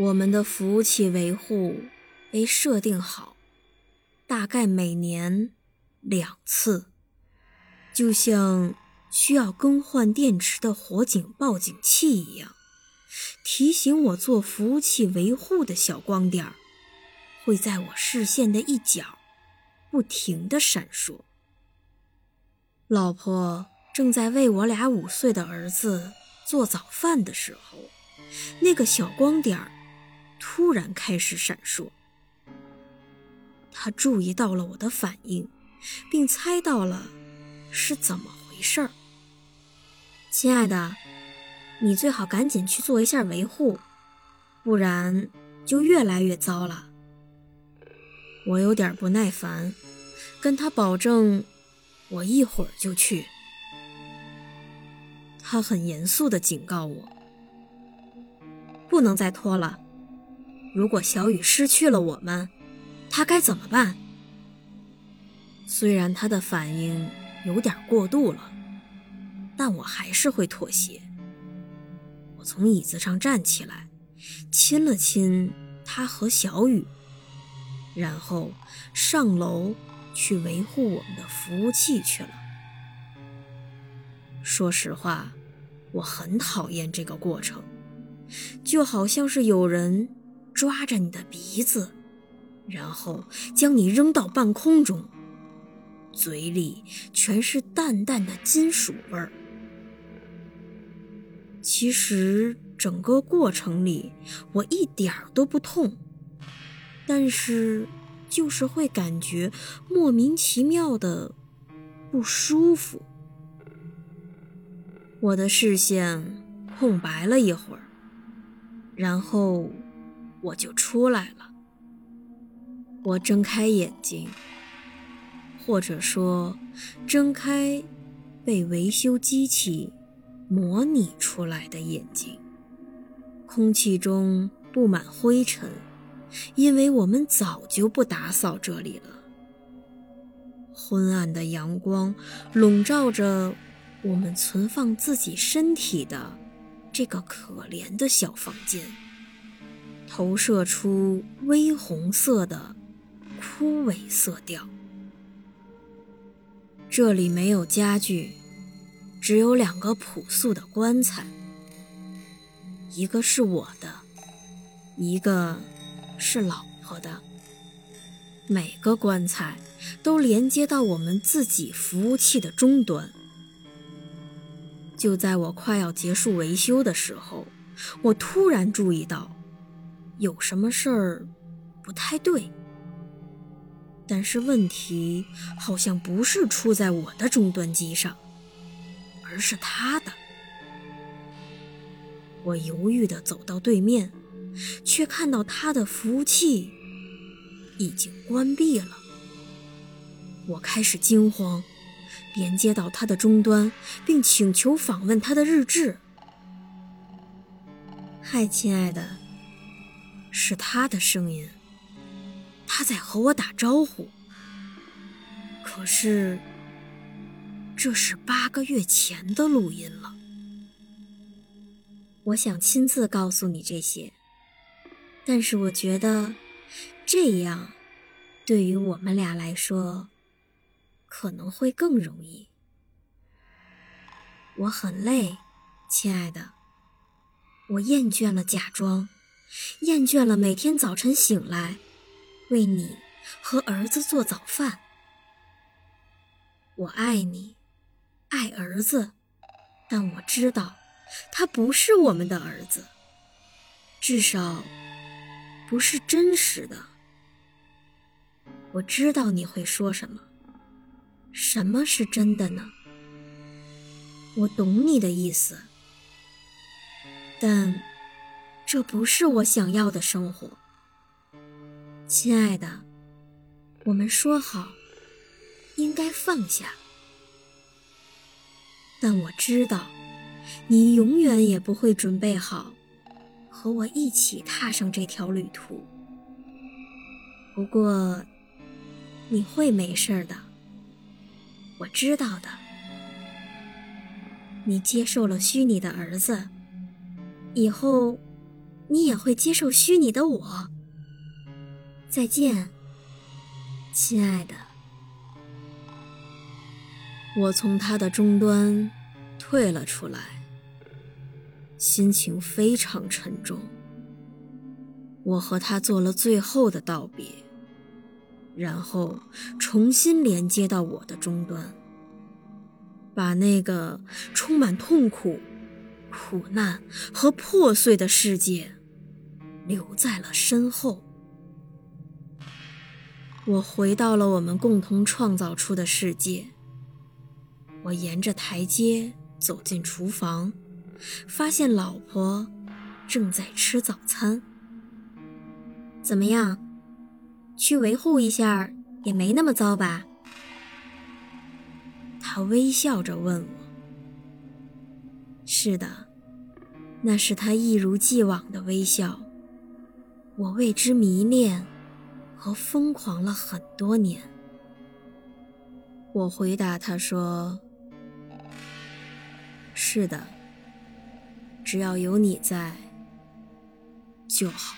我们的服务器维护被设定好，大概每年两次，就像需要更换电池的火警报警器一样，提醒我做服务器维护的小光点儿会在我视线的一角不停的闪烁。老婆正在为我俩五岁的儿子做早饭的时候，那个小光点儿。突然开始闪烁，他注意到了我的反应，并猜到了是怎么回事儿。亲爱的，你最好赶紧去做一下维护，不然就越来越糟了。我有点不耐烦，跟他保证我一会儿就去。他很严肃地警告我，不能再拖了。如果小雨失去了我们，他该怎么办？虽然他的反应有点过度了，但我还是会妥协。我从椅子上站起来，亲了亲他和小雨，然后上楼去维护我们的服务器去了。说实话，我很讨厌这个过程，就好像是有人。抓着你的鼻子，然后将你扔到半空中，嘴里全是淡淡的金属味儿。其实整个过程里我一点儿都不痛，但是就是会感觉莫名其妙的不舒服。我的视线空白了一会儿，然后。我就出来了。我睁开眼睛，或者说睁开被维修机器模拟出来的眼睛。空气中布满灰尘，因为我们早就不打扫这里了。昏暗的阳光笼罩着我们存放自己身体的这个可怜的小房间。投射出微红色的枯萎色调。这里没有家具，只有两个朴素的棺材，一个是我的，一个是老婆的。每个棺材都连接到我们自己服务器的终端。就在我快要结束维修的时候，我突然注意到。有什么事儿不太对，但是问题好像不是出在我的终端机上，而是他的。我犹豫地走到对面，却看到他的服务器已经关闭了。我开始惊慌，连接到他的终端，并请求访问他的日志。嗨，亲爱的。是他的声音，他在和我打招呼。可是，这是八个月前的录音了。我想亲自告诉你这些，但是我觉得这样对于我们俩来说可能会更容易。我很累，亲爱的，我厌倦了假装。厌倦了每天早晨醒来为你和儿子做早饭，我爱你，爱儿子，但我知道他不是我们的儿子，至少不是真实的。我知道你会说什么，什么是真的呢？我懂你的意思，但。这不是我想要的生活。亲爱的，我们说好，应该放下。但我知道，你永远也不会准备好和我一起踏上这条旅途。不过，你会没事的，我知道的。你接受了虚拟的儿子，以后你也会接受虚拟的我。再见，亲爱的。我从他的终端退了出来，心情非常沉重。我和他做了最后的道别，然后重新连接到我的终端。把那个充满痛苦、苦难和破碎的世界留在了身后。我回到了我们共同创造出的世界。我沿着台阶走进厨房，发现老婆正在吃早餐。怎么样？去维护一下也没那么糟吧？他微笑着问我：“是的，那是他一如既往的微笑。我为之迷恋和疯狂了很多年。”我回答他说：“是的，只要有你在就好。”